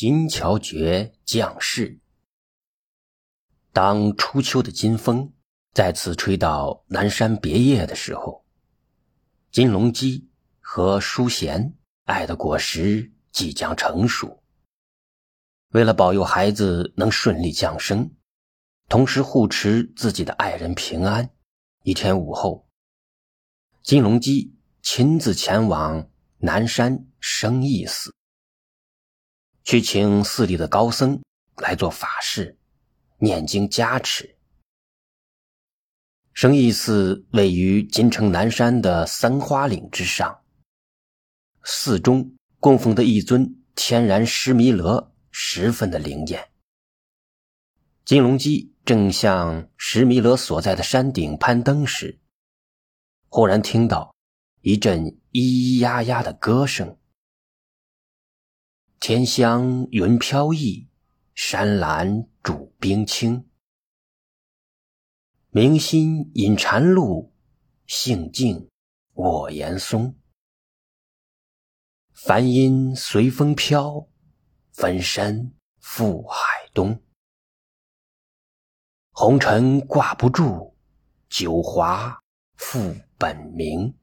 金桥诀将士。当初秋的金风再次吹到南山别业的时候，金龙基和淑贤爱的果实即将成熟。为了保佑孩子能顺利降生，同时护持自己的爱人平安，一天午后，金龙基亲自前往南山生义寺。去请寺里的高僧来做法事、念经加持。生义寺位于金城南山的三花岭之上，寺中供奉的一尊天然石弥勒十分的灵验。金龙基正向石弥勒所在的山顶攀登时，忽然听到一阵咿咿呀呀的歌声。天香云飘逸，山岚煮冰清。明心引禅露，性静我言松。梵音随风飘，分身赴海东。红尘挂不住，九华复本名。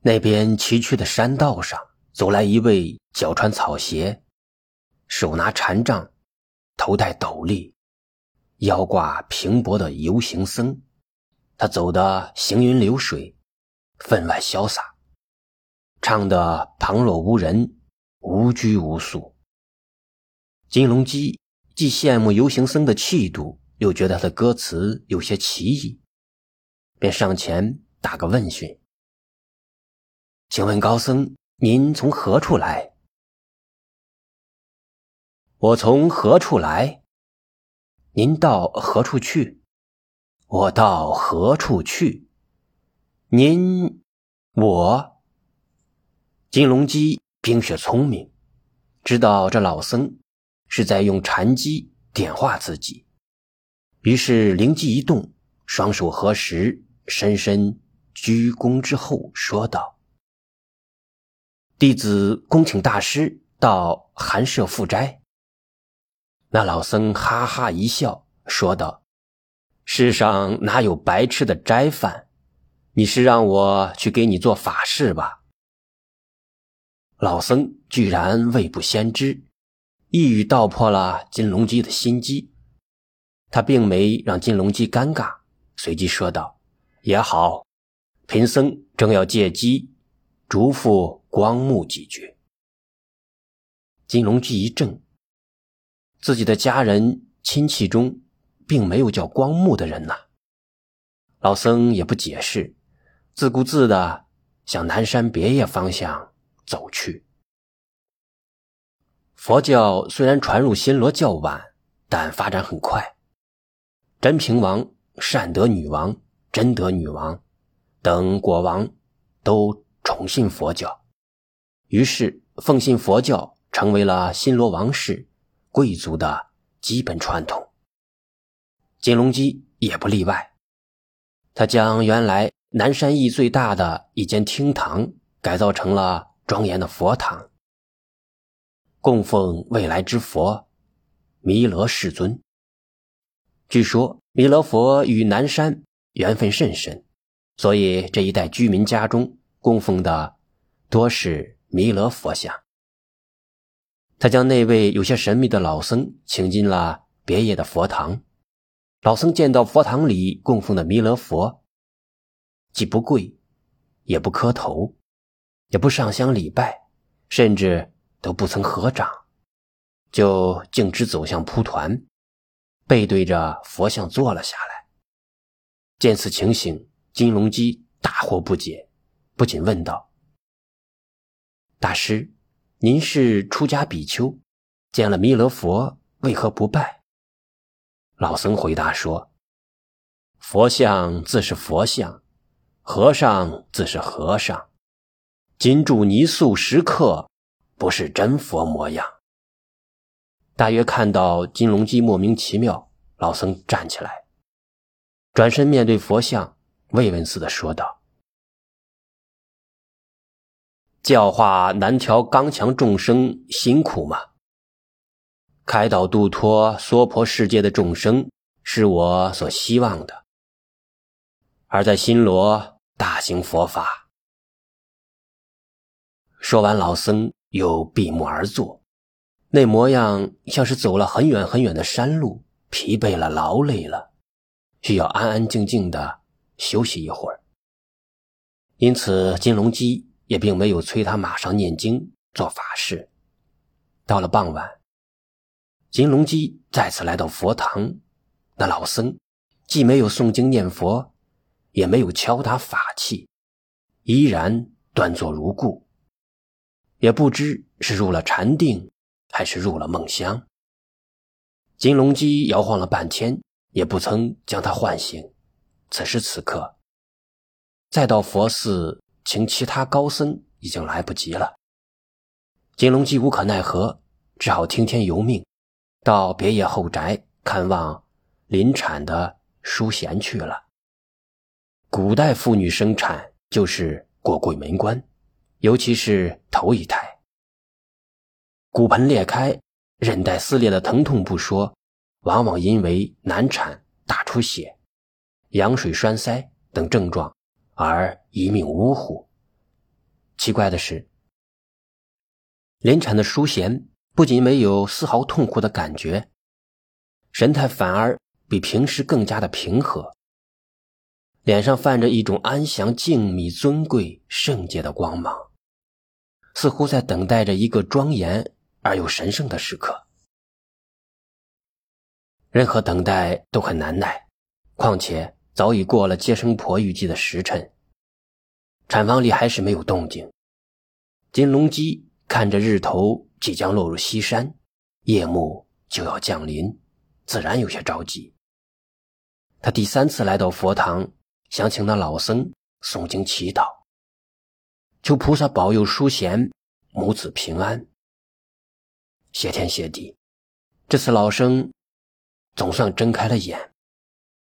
那边崎岖的山道上。走来一位脚穿草鞋、手拿禅杖、头戴斗笠、腰挂平帛的游行僧，他走得行云流水，分外潇洒，唱得旁若无人，无拘无束。金龙基既羡慕游行僧的气度，又觉得他的歌词有些奇异，便上前打个问讯：“请问高僧？”您从何处来？我从何处来？您到何处去？我到何处去？您，我，金龙基冰雪聪明，知道这老僧是在用禅机点化自己，于是灵机一动，双手合十，深深鞠躬之后，说道。弟子恭请大师到寒舍赴斋。那老僧哈哈一笑，说道：“世上哪有白吃的斋饭？你是让我去给你做法事吧？”老僧居然未卜先知，一语道破了金龙基的心机。他并没让金龙基尴尬，随即说道：“也好，贫僧正要借机嘱咐。”光目几句，金龙基一怔，自己的家人亲戚中并没有叫光目的人呐。老僧也不解释，自顾自的向南山别业方向走去。佛教虽然传入新罗较晚，但发展很快。真平王、善德女王、真德女王等国王都崇信佛教。于是，奉信佛教成为了新罗王室贵族的基本传统。金龙基也不例外，他将原来南山驿最大的一间厅堂改造成了庄严的佛堂，供奉未来之佛弥勒世尊。据说弥勒佛与南山缘分甚深，所以这一带居民家中供奉的多是。弥勒佛像，他将那位有些神秘的老僧请进了别业的佛堂。老僧见到佛堂里供奉的弥勒佛，既不跪，也不磕头，也不上香礼拜，甚至都不曾合掌，就径直走向蒲团，背对着佛像坐了下来。见此情形，金龙基大惑不解，不仅问道。大师，您是出家比丘，见了弥勒佛为何不拜？老僧回答说：“佛像自是佛像，和尚自是和尚，金柱泥塑石刻，不是真佛模样。”大约看到金龙基莫名其妙，老僧站起来，转身面对佛像，慰问似的说道。教化南条刚强众生辛苦吗？开导度脱娑婆世界的众生是我所希望的。而在新罗大行佛法。说完，老僧又闭目而坐，那模样像是走了很远很远的山路，疲惫了，劳累了，需要安安静静的休息一会儿。因此，金龙基也并没有催他马上念经做法事。到了傍晚，金龙基再次来到佛堂，那老僧既没有诵经念佛，也没有敲打法器，依然端坐如故。也不知是入了禅定，还是入了梦乡。金龙基摇晃了半天，也不曾将他唤醒。此时此刻，再到佛寺请其他高僧已经来不及了。金龙基无可奈何，只好听天由命，到别野后宅看望临产的淑贤去了。古代妇女生产就是过鬼门关。尤其是头一胎，骨盆裂开、韧带撕裂的疼痛不说，往往因为难产、大出血、羊水栓塞等症状而一命呜呼。奇怪的是，临产的淑贤不仅没有丝毫痛苦的感觉，神态反而比平时更加的平和，脸上泛着一种安详、静谧、尊贵、圣洁的光芒。似乎在等待着一个庄严而又神圣的时刻。任何等待都很难耐，况且早已过了接生婆预计的时辰。产房里还是没有动静。金龙基看着日头即将落入西山，夜幕就要降临，自然有些着急。他第三次来到佛堂，想请那老僧诵经祈祷。求菩萨保佑淑贤母子平安。谢天谢地，这次老生总算睁开了眼。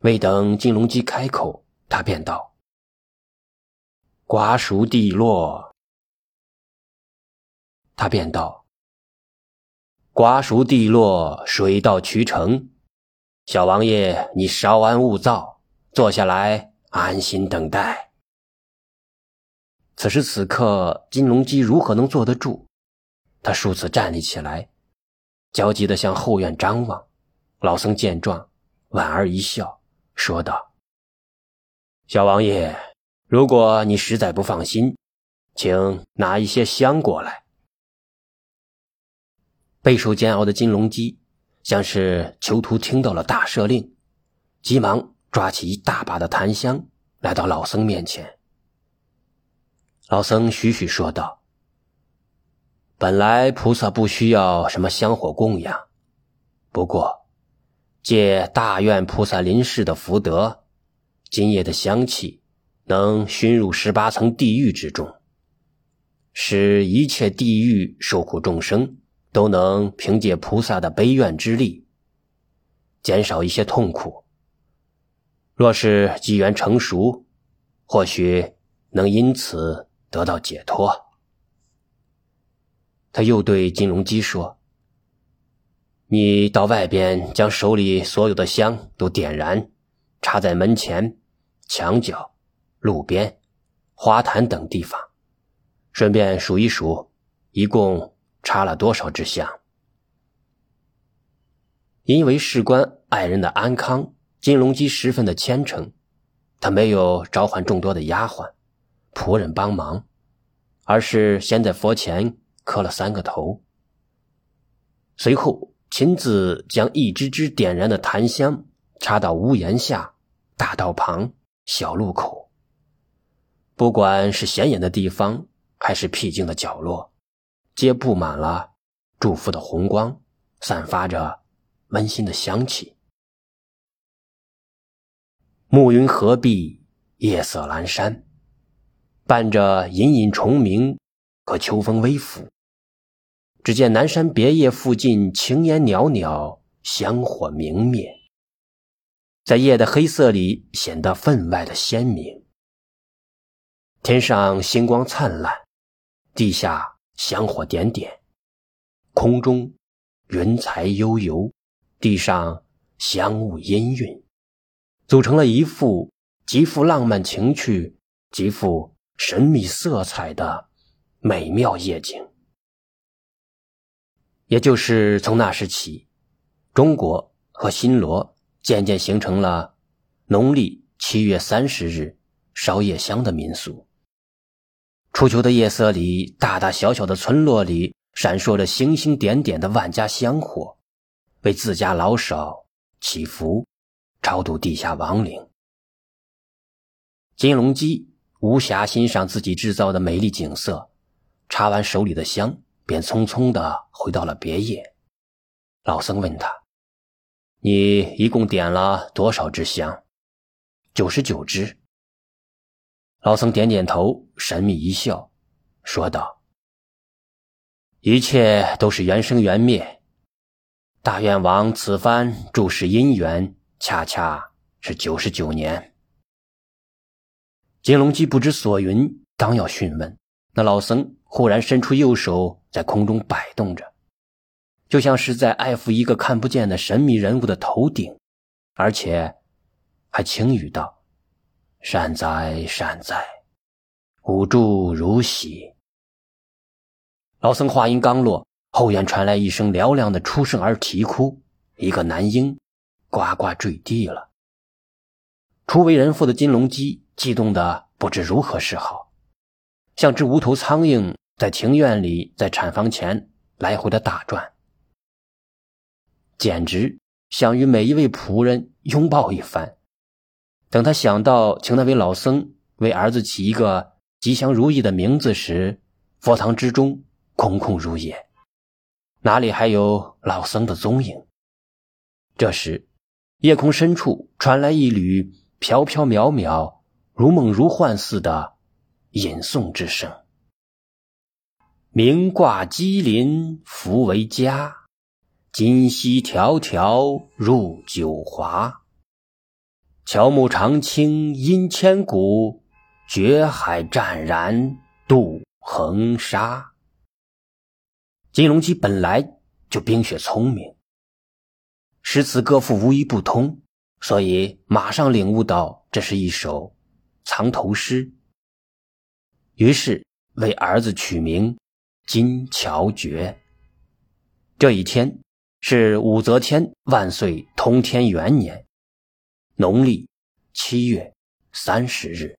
未等金龙基开口，他便道：“瓜熟蒂落。”他便道：“瓜熟蒂落，水到渠成。小王爷，你稍安勿躁，坐下来安心等待。”此时此刻，金龙基如何能坐得住？他数次站立起来，焦急地向后院张望。老僧见状，莞尔一笑，说道：“小王爷，如果你实在不放心，请拿一些香过来。”备受煎熬的金龙基，像是囚徒听到了大赦令，急忙抓起一大把的檀香，来到老僧面前。老僧徐徐说道：“本来菩萨不需要什么香火供养，不过借大愿菩萨临世的福德，今夜的香气能熏入十八层地狱之中，使一切地狱受苦众生都能凭借菩萨的悲愿之力，减少一些痛苦。若是机缘成熟，或许能因此。”得到解脱，他又对金龙基说：“你到外边将手里所有的香都点燃，插在门前、墙角、路边、花坛等地方，顺便数一数，一共插了多少支香。”因为事关爱人的安康，金龙基十分的虔诚，他没有召唤众多的丫鬟。仆人帮忙，而是先在佛前磕了三个头，随后亲自将一支支点燃的檀香插到屋檐下、大道旁、小路口，不管是显眼的地方还是僻静的角落，皆布满了祝福的红光，散发着温馨的香气。暮云合璧，夜色阑珊。伴着隐隐虫鸣和秋风微拂，只见南山别业附近青烟袅袅，香火明灭，在夜的黑色里显得分外的鲜明。天上星光灿烂，地下香火点点，空中云彩悠悠，地上香雾氤氲，组成了一幅极富浪漫情趣、极富神秘色彩的美妙夜景。也就是从那时起，中国和新罗渐渐形成了农历七月三十日烧夜香的民俗。初秋的夜色里，大大小小的村落里闪烁着星星点点的万家香火，为自家老少祈福，超度地下亡灵。金龙基无暇欣赏自己制造的美丽景色，插完手里的香。便匆匆的回到了别业。老僧问他：“你一共点了多少支香？”“九十九支。”老僧点点头，神秘一笑，说道：“一切都是缘生缘灭。大愿王此番注释姻缘，恰恰是九十九年。”金龙姬不知所云，刚要询问，那老僧忽然伸出右手。在空中摆动着，就像是在爱抚一个看不见的神秘人物的头顶，而且还轻语道：“善哉善哉，吾祝如喜。”老僧话音刚落，后院传来一声嘹亮的出声儿啼哭，一个男婴呱呱坠地了。初为人父的金龙基激动的不知如何是好，像只无头苍蝇。在庭院里，在产房前来回的打转，简直想与每一位仆人拥抱一番。等他想到请那位老僧为儿子起一个吉祥如意的名字时，佛堂之中空空如也，哪里还有老僧的踪影？这时，夜空深处传来一缕飘飘渺渺、如梦如幻似的吟诵之声。名挂鸡林福为家，今夕迢迢入九华。乔木长青阴千古，绝海湛然渡横沙。金龙基本来就冰雪聪明，诗词歌赋无一不通，所以马上领悟到这是一首藏头诗，于是为儿子取名。金桥诀。这一天是武则天万岁通天元年，农历七月三十日。